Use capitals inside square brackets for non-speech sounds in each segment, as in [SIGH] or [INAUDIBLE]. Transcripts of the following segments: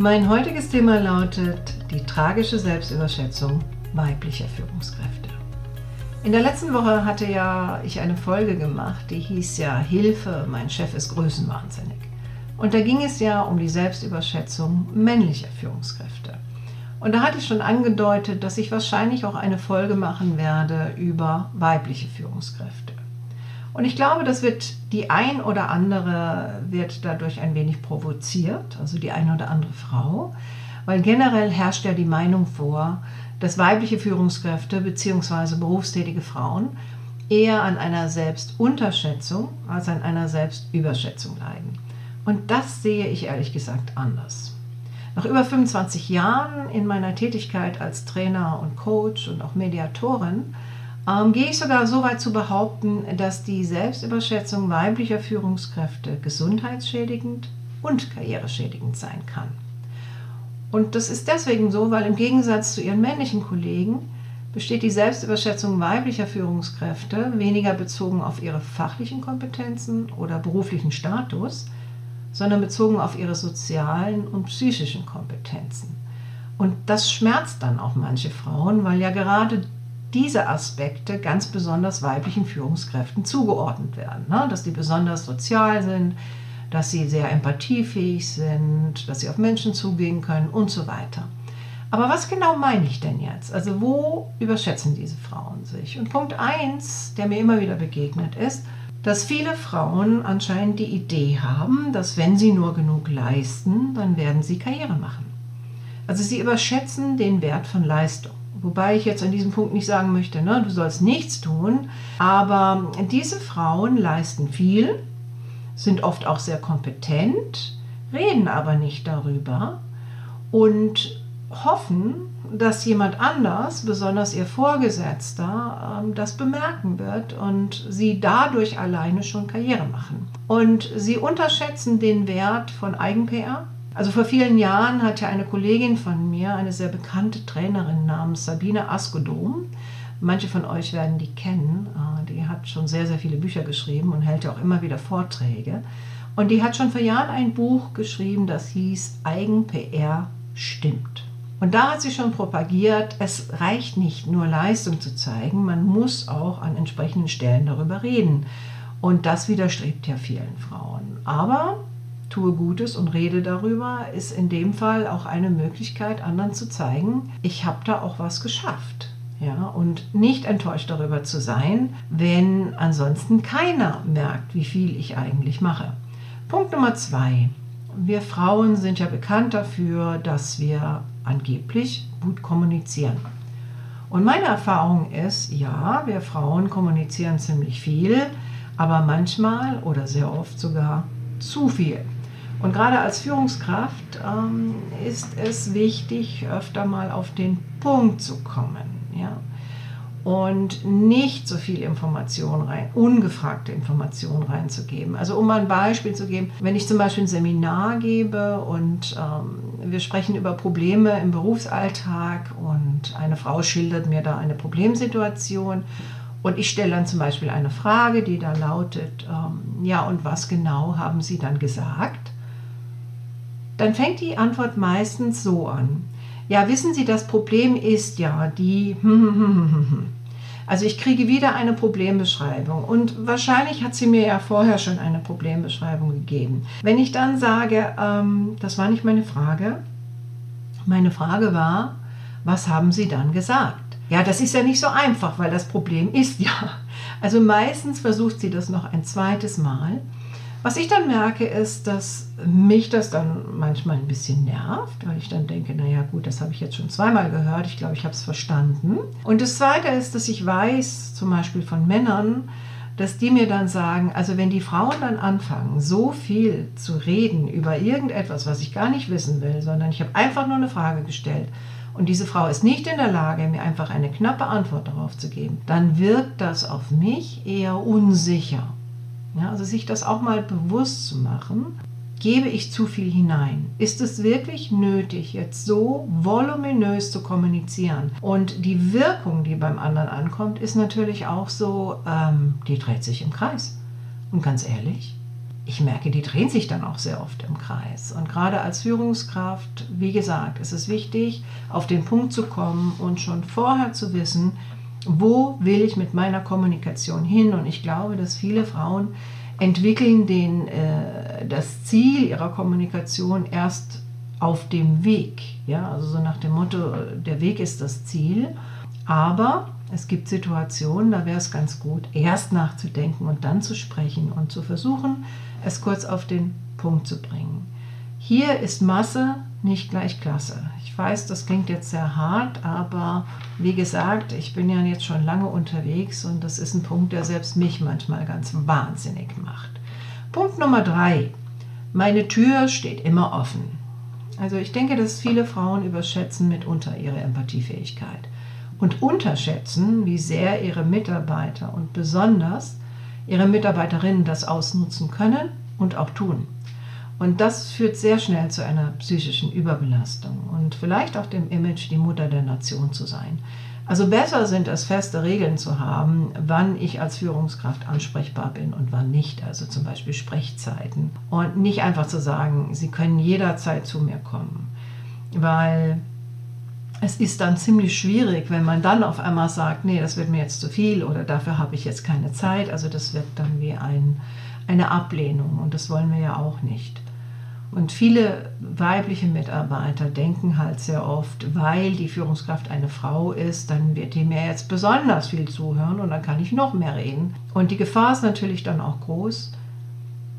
Mein heutiges Thema lautet die tragische Selbstüberschätzung weiblicher Führungskräfte. In der letzten Woche hatte ja ich eine Folge gemacht, die hieß ja Hilfe, mein Chef ist größenwahnsinnig. Und da ging es ja um die Selbstüberschätzung männlicher Führungskräfte. Und da hatte ich schon angedeutet, dass ich wahrscheinlich auch eine Folge machen werde über weibliche Führungskräfte. Und ich glaube, das wird die ein oder andere wird dadurch ein wenig provoziert, also die eine oder andere Frau, weil generell herrscht ja die Meinung vor, dass weibliche Führungskräfte bzw. berufstätige Frauen eher an einer Selbstunterschätzung als an einer Selbstüberschätzung leiden. Und das sehe ich ehrlich gesagt anders. Nach über 25 Jahren in meiner Tätigkeit als Trainer und Coach und auch Mediatorin ähm, gehe ich sogar so weit zu behaupten, dass die Selbstüberschätzung weiblicher Führungskräfte gesundheitsschädigend und karriereschädigend sein kann. Und das ist deswegen so, weil im Gegensatz zu ihren männlichen Kollegen besteht die Selbstüberschätzung weiblicher Führungskräfte weniger bezogen auf ihre fachlichen Kompetenzen oder beruflichen Status, sondern bezogen auf ihre sozialen und psychischen Kompetenzen. Und das schmerzt dann auch manche Frauen, weil ja gerade diese Aspekte ganz besonders weiblichen Führungskräften zugeordnet werden. Ne? Dass die besonders sozial sind, dass sie sehr empathiefähig sind, dass sie auf Menschen zugehen können und so weiter. Aber was genau meine ich denn jetzt? Also wo überschätzen diese Frauen sich? Und Punkt 1, der mir immer wieder begegnet ist, dass viele Frauen anscheinend die Idee haben, dass wenn sie nur genug leisten, dann werden sie Karriere machen. Also sie überschätzen den Wert von Leistung. Wobei ich jetzt an diesem Punkt nicht sagen möchte, ne, du sollst nichts tun. Aber diese Frauen leisten viel, sind oft auch sehr kompetent, reden aber nicht darüber und hoffen, dass jemand anders, besonders ihr Vorgesetzter, ähm, das bemerken wird und sie dadurch alleine schon Karriere machen. Und sie unterschätzen den Wert von Eigen-PR also vor vielen Jahren hatte eine Kollegin von mir, eine sehr bekannte Trainerin namens Sabine Askodom, manche von euch werden die kennen, äh, die hat schon sehr, sehr viele Bücher geschrieben und hält ja auch immer wieder Vorträge. Und die hat schon vor Jahren ein Buch geschrieben, das hieß Eigen-PR stimmt. Und da hat sie schon propagiert, es reicht nicht nur Leistung zu zeigen, man muss auch an entsprechenden Stellen darüber reden. Und das widerstrebt ja vielen Frauen. Aber tue Gutes und rede darüber, ist in dem Fall auch eine Möglichkeit, anderen zu zeigen, ich habe da auch was geschafft. Ja, und nicht enttäuscht darüber zu sein, wenn ansonsten keiner merkt, wie viel ich eigentlich mache. Punkt Nummer zwei. Wir Frauen sind ja bekannt dafür, dass wir angeblich gut kommunizieren. Und meine Erfahrung ist, ja, wir Frauen kommunizieren ziemlich viel, aber manchmal oder sehr oft sogar zu viel. Und gerade als Führungskraft ähm, ist es wichtig, öfter mal auf den Punkt zu kommen. Ja? Und nicht so viel Information rein, ungefragte Information reinzugeben. Also um mal ein Beispiel zu geben, wenn ich zum Beispiel ein Seminar gebe und ähm, wir sprechen über Probleme im Berufsalltag und eine Frau schildert mir da eine Problemsituation und ich stelle dann zum Beispiel eine Frage, die da lautet, ähm, ja und was genau haben Sie dann gesagt? Dann fängt die Antwort meistens so an. Ja, wissen Sie, das Problem ist ja die... [LAUGHS] Also ich kriege wieder eine Problembeschreibung und wahrscheinlich hat sie mir ja vorher schon eine Problembeschreibung gegeben. Wenn ich dann sage, ähm, das war nicht meine Frage, meine Frage war, was haben Sie dann gesagt? Ja, das ist ja nicht so einfach, weil das Problem ist ja. Also meistens versucht sie das noch ein zweites Mal was ich dann merke, ist, dass mich das dann manchmal ein bisschen nervt, weil ich dann denke, naja gut, das habe ich jetzt schon zweimal gehört, ich glaube, ich habe es verstanden. Und das Zweite ist, dass ich weiß, zum Beispiel von Männern, dass die mir dann sagen, also wenn die Frauen dann anfangen, so viel zu reden über irgendetwas, was ich gar nicht wissen will, sondern ich habe einfach nur eine Frage gestellt und diese Frau ist nicht in der Lage, mir einfach eine knappe Antwort darauf zu geben, dann wirkt das auf mich eher unsicher. Ja, also sich das auch mal bewusst zu machen Gebe ich zu viel hinein? Ist es wirklich nötig, jetzt so voluminös zu kommunizieren? Und die Wirkung, die beim anderen ankommt, ist natürlich auch so, ähm, die dreht sich im Kreis. Und ganz ehrlich, ich merke, die drehen sich dann auch sehr oft im Kreis. Und gerade als Führungskraft, wie gesagt, ist es wichtig, auf den Punkt zu kommen und schon vorher zu wissen, wo will ich mit meiner Kommunikation hin? Und ich glaube, dass viele Frauen entwickeln den, äh, das Ziel ihrer Kommunikation erst auf dem Weg. Ja? Also so nach dem Motto, der Weg ist das Ziel. Aber es gibt Situationen, da wäre es ganz gut, erst nachzudenken und dann zu sprechen und zu versuchen, es kurz auf den Punkt zu bringen. Hier ist Masse nicht gleich Klasse. Ich weiß, das klingt jetzt sehr hart, aber wie gesagt, ich bin ja jetzt schon lange unterwegs und das ist ein Punkt, der selbst mich manchmal ganz wahnsinnig macht. Punkt Nummer drei. Meine Tür steht immer offen. Also ich denke, dass viele Frauen überschätzen mitunter ihre Empathiefähigkeit und unterschätzen, wie sehr ihre Mitarbeiter und besonders ihre Mitarbeiterinnen das ausnutzen können und auch tun. Und das führt sehr schnell zu einer psychischen Überbelastung und vielleicht auch dem Image, die Mutter der Nation zu sein. Also besser sind es, feste Regeln zu haben, wann ich als Führungskraft ansprechbar bin und wann nicht. Also zum Beispiel Sprechzeiten. Und nicht einfach zu sagen, Sie können jederzeit zu mir kommen. Weil es ist dann ziemlich schwierig, wenn man dann auf einmal sagt, nee, das wird mir jetzt zu viel oder dafür habe ich jetzt keine Zeit. Also das wird dann wie ein, eine Ablehnung und das wollen wir ja auch nicht. Und viele weibliche Mitarbeiter denken halt sehr oft, weil die Führungskraft eine Frau ist, dann wird die mir jetzt besonders viel zuhören und dann kann ich noch mehr reden. Und die Gefahr ist natürlich dann auch groß.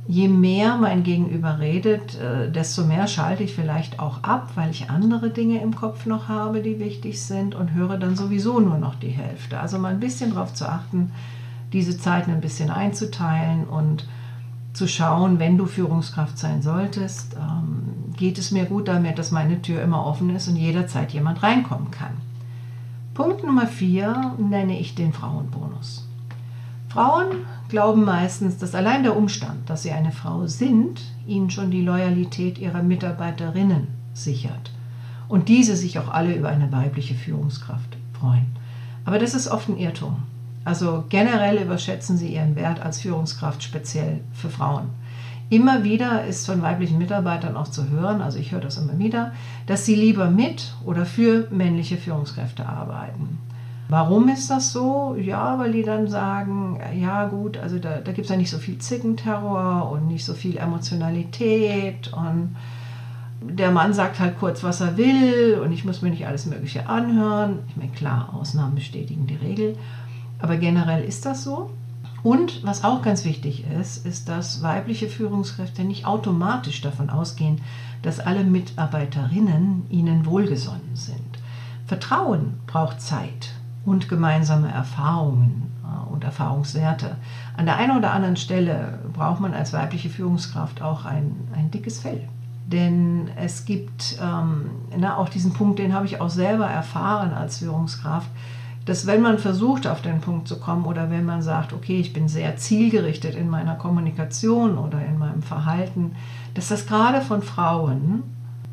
Je mehr mein Gegenüber redet, äh, desto mehr schalte ich vielleicht auch ab, weil ich andere Dinge im Kopf noch habe, die wichtig sind und höre dann sowieso nur noch die Hälfte. Also mal ein bisschen darauf zu achten, diese Zeiten ein bisschen einzuteilen und zu schauen, wenn du Führungskraft sein solltest, ähm, geht es mir gut damit, dass meine Tür immer offen ist und jederzeit jemand reinkommen kann. Punkt Nummer vier nenne ich den Frauenbonus. Frauen glauben meistens, dass allein der Umstand, dass sie eine Frau sind, ihnen schon die Loyalität ihrer Mitarbeiterinnen sichert und diese sich auch alle über eine weibliche Führungskraft freuen. Aber das ist oft ein Irrtum. Also generell überschätzen sie ihren Wert als Führungskraft speziell für Frauen. Immer wieder ist von weiblichen Mitarbeitern auch zu hören, also ich höre das immer wieder, dass sie lieber mit oder für männliche Führungskräfte arbeiten. Warum ist das so? Ja, weil die dann sagen, ja gut, also da, da gibt es ja nicht so viel Zickenterror und nicht so viel Emotionalität und der Mann sagt halt kurz, was er will und ich muss mir nicht alles Mögliche anhören. Ich meine, klar, Ausnahmen bestätigen die Regel. Aber generell ist das so. Und was auch ganz wichtig ist, ist, dass weibliche Führungskräfte nicht automatisch davon ausgehen, dass alle Mitarbeiterinnen ihnen wohlgesonnen sind. Vertrauen braucht Zeit und gemeinsame Erfahrungen äh, und Erfahrungswerte. An der einen oder anderen Stelle braucht man als weibliche Führungskraft auch ein, ein dickes Fell. Denn es gibt ähm, na, auch diesen Punkt, den habe ich auch selber erfahren als Führungskraft dass wenn man versucht, auf den Punkt zu kommen oder wenn man sagt, okay, ich bin sehr zielgerichtet in meiner Kommunikation oder in meinem Verhalten, dass das gerade von Frauen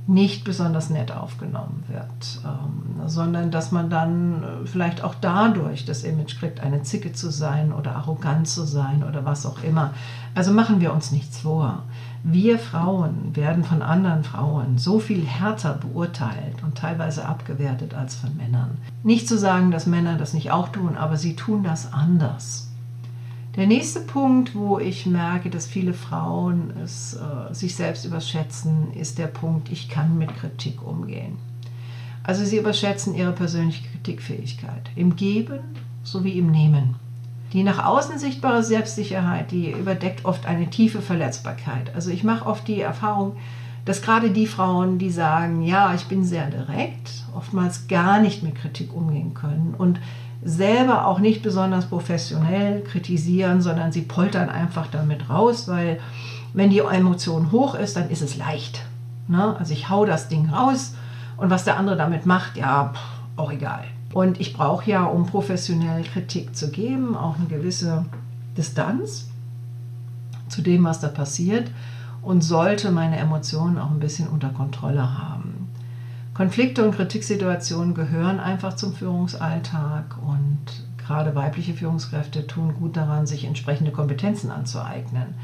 nicht besonders nett aufgenommen wird, ähm, sondern dass man dann äh, vielleicht auch dadurch das Image kriegt, eine Zicke zu sein oder arrogant zu sein oder was auch immer. Also machen wir uns nichts vor. Wir Frauen werden von anderen Frauen so viel härter beurteilt und teilweise abgewertet als von Männern. Nicht zu sagen, dass Männer das nicht auch tun, aber sie tun das anders. Der nächste Punkt, wo ich merke, dass viele Frauen es äh, sich selbst überschätzen, ist der Punkt, ich kann mit Kritik umgehen. Also sie überschätzen ihre persönliche Kritikfähigkeit im Geben sowie im Nehmen. Die nach außen sichtbare Selbstsicherheit, die überdeckt oft eine tiefe Verletzbarkeit. Also ich mache oft die Erfahrung, dass gerade die Frauen, die sagen, ja, ich bin sehr direkt, oftmals gar nicht mit Kritik umgehen können und selber auch nicht besonders professionell kritisieren, sondern sie poltern einfach damit raus, weil wenn die Emotion hoch ist, dann ist es leicht. Ne? Also ich hau das Ding raus und was der andere damit macht, ja, auch egal. Und ich brauche ja, um professionell Kritik zu geben, auch eine gewisse Distanz zu dem, was da passiert und sollte meine Emotionen auch ein bisschen unter Kontrolle haben. Konflikte und Kritiksituationen gehören einfach zum Führungsalltag und gerade weibliche Führungskräfte tun gut daran, sich entsprechende Kompetenzen anzueignen.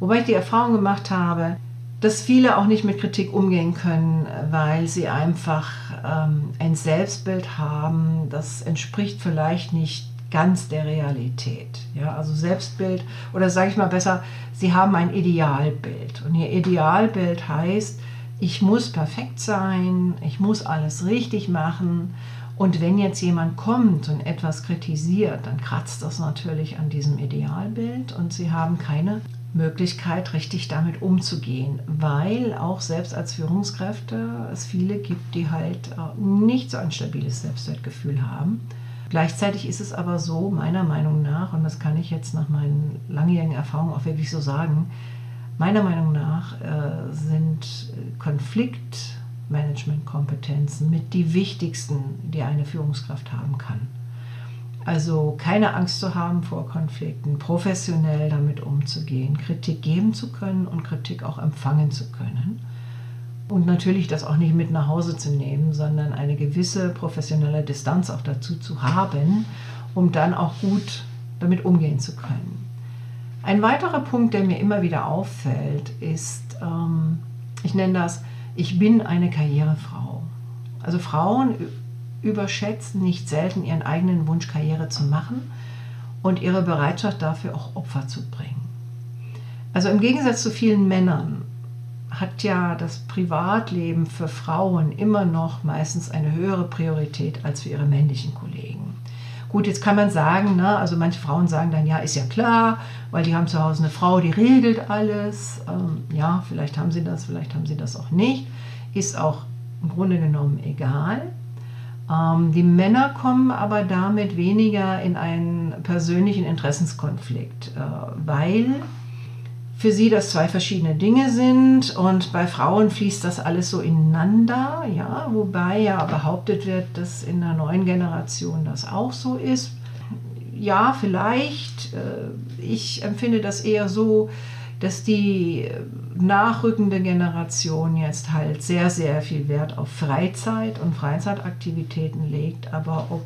Wobei ich die Erfahrung gemacht habe, dass viele auch nicht mit Kritik umgehen können, weil sie einfach ähm, ein Selbstbild haben, das entspricht vielleicht nicht ganz der Realität. Ja, also Selbstbild oder sage ich mal besser, sie haben ein Idealbild. Und ihr Idealbild heißt, ich muss perfekt sein, ich muss alles richtig machen. Und wenn jetzt jemand kommt und etwas kritisiert, dann kratzt das natürlich an diesem Idealbild und sie haben keine Möglichkeit, richtig damit umzugehen, weil auch selbst als Führungskräfte es viele gibt, die halt äh, nicht so ein stabiles Selbstwertgefühl haben Gleichzeitig ist es aber so, meiner Meinung nach, und das kann ich jetzt nach meinen langjährigen Erfahrungen auch wirklich so sagen, meiner Meinung nach äh, sind Konfliktmanagementkompetenzen mit die wichtigsten, die eine Führungskraft haben kann. Also keine Angst zu haben vor Konflikten, professionell damit umzugehen, Kritik geben zu können und Kritik auch empfangen zu können und natürlich das auch nicht mit nach Hause zu nehmen, sondern eine gewisse professionelle Distanz auch dazu zu haben, um dann auch gut damit umgehen zu können. Ein weiterer Punkt, der mir immer wieder auffällt, ist, ähm, ich nenne das, ich bin eine Karrierefrau. Also Frauen überschätzen nicht selten ihren eigenen Wunsch, Karriere zu machen und ihre Bereitschaft dafür auch Opfer zu bringen. Also im Gegensatz zu vielen Männern hat ja das Privatleben für Frauen immer noch meistens eine höhere Priorität als für ihre männlichen Kollegen. Gut, jetzt kann man sagen, ne, also manche Frauen sagen dann, ja, ist ja klar, weil die haben zu Hause eine Frau, die regelt alles. Ähm, ja, vielleicht haben sie das, vielleicht haben sie das auch nicht. Ist auch im Grunde genommen egal. Ähm, die Männer kommen aber damit weniger in einen persönlichen Interessenskonflikt, äh, weil für sie das zwei verschiedene Dinge sind und bei Frauen fließt das alles so ineinander, ja, wobei ja behauptet wird, dass in der neuen Generation das auch so ist. Ja, vielleicht. Äh, ich empfinde das eher so, dass die nachrückende Generation jetzt halt sehr, sehr viel Wert auf Freizeit und Freizeitaktivitäten legt, aber ob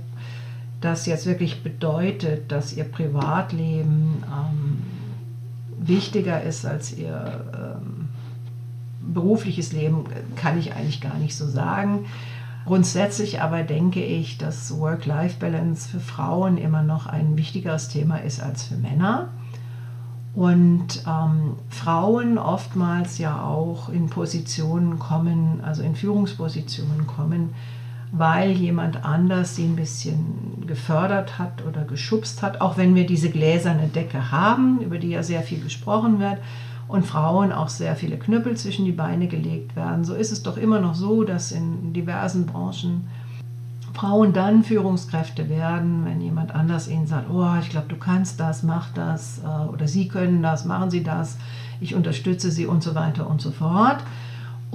das jetzt wirklich bedeutet, dass ihr Privatleben ähm, wichtiger ist als ihr ähm, berufliches Leben, kann ich eigentlich gar nicht so sagen. Grundsätzlich aber denke ich, dass Work-Life-Balance für Frauen immer noch ein wichtigeres Thema ist als für Männer. Und ähm, Frauen oftmals ja auch in Positionen kommen, also in Führungspositionen kommen, weil jemand anders sie ein bisschen gefördert hat oder geschubst hat, auch wenn wir diese gläserne Decke haben, über die ja sehr viel gesprochen wird und Frauen auch sehr viele Knüppel zwischen die Beine gelegt werden. So ist es doch immer noch so, dass in diversen Branchen Frauen dann Führungskräfte werden, wenn jemand anders ihnen sagt, oh, ich glaube, du kannst das, mach das äh, oder sie können das, machen sie das, ich unterstütze sie und so weiter und so fort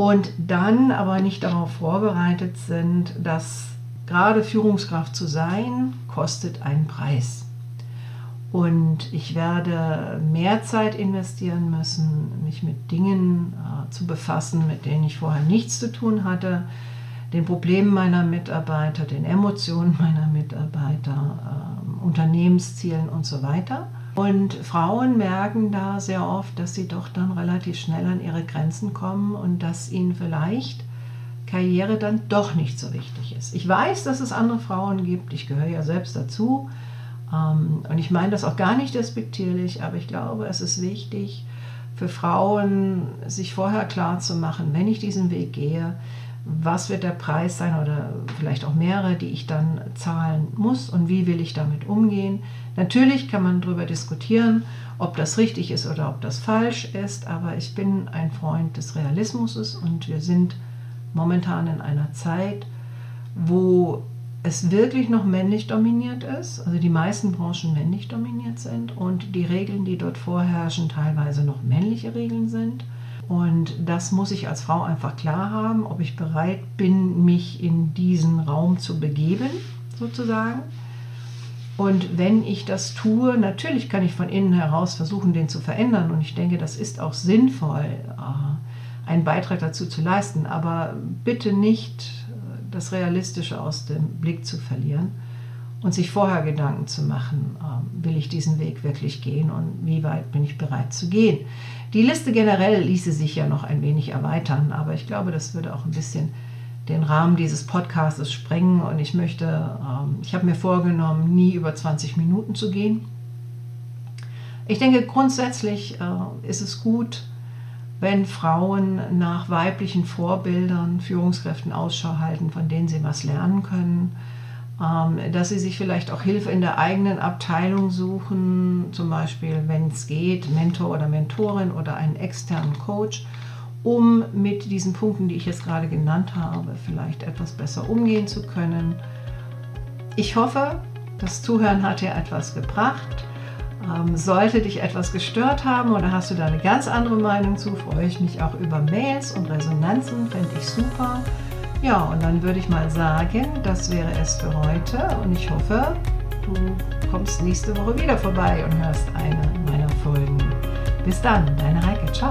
und dann aber nicht darauf vorbereitet sind, dass gerade Führungskraft zu sein, kostet einen Preis. Und ich werde mehr Zeit investieren müssen, mich mit Dingen äh, zu befassen, mit denen ich vorher nichts zu tun hatte, den Problemen meiner Mitarbeiter, den Emotionen meiner Mitarbeiter, äh, Unternehmenszielen und so weiter. Und Frauen merken da sehr oft, dass sie doch dann relativ schnell an ihre Grenzen kommen und dass ihnen vielleicht Karriere dann doch nicht so wichtig ist. Ich weiß, dass es andere Frauen gibt, ich gehöre ja selbst dazu. Ähm, und ich meine das auch gar nicht despektierlich, aber ich glaube, es ist wichtig für Frauen, sich vorher klar zu machen, wenn ich diesen Weg gehe, was wird der Preis sein oder vielleicht auch mehrere, die ich dann zahlen muss und wie will ich damit umgehen. Natürlich kann man darüber diskutieren, ob das richtig ist oder ob das falsch ist, aber ich bin ein Freund des Realismus und wir sind momentan in einer Zeit, wo es wirklich noch männlich dominiert ist, also die meisten Branchen männlich dominiert sind und die Regeln, die dort vorherrschen, teilweise noch männliche Regeln sind. Und das muss ich als Frau einfach klar haben, ob ich bereit bin, mich in diesen Raum zu begeben, sozusagen. Und wenn ich das tue, natürlich kann ich von innen heraus versuchen, den zu verändern. Und ich denke, das ist auch sinnvoll, äh, einen Beitrag dazu zu leisten. Aber bitte nicht äh, das Realistische aus dem Blick zu verlieren und sich vorher Gedanken zu machen, ähm, will ich diesen Weg wirklich gehen und wie weit bin ich bereit zu gehen. Die Liste generell ließe sich ja noch ein wenig erweitern, aber ich glaube, das würde auch ein bisschen den Rahmen dieses Podcasts sprengen und ich möchte, ähm, ich habe mir vorgenommen, nie über 20 Minuten zu gehen. Ich denke, grundsätzlich äh, ist es gut, wenn Frauen nach weiblichen Vorbildern, Führungskräften Ausschau halten, von denen sie was lernen können, dass sie sich vielleicht auch Hilfe in der eigenen Abteilung suchen, zum Beispiel, wenn es geht, Mentor oder Mentorin oder einen externen Coach um mit diesen Punkten, die ich jetzt gerade genannt habe, vielleicht etwas besser umgehen zu können. Ich hoffe, das Zuhören hat dir etwas gebracht. Ähm, sollte dich etwas gestört haben oder hast du da eine ganz andere Meinung zu, freue ich mich auch über Mails und Resonanzen, fände ich super. Ja, und dann würde ich mal sagen, das wäre es für heute und ich hoffe, du kommst nächste Woche wieder vorbei und hörst eine meiner Folgen. Bis dann, deine Heike, ciao.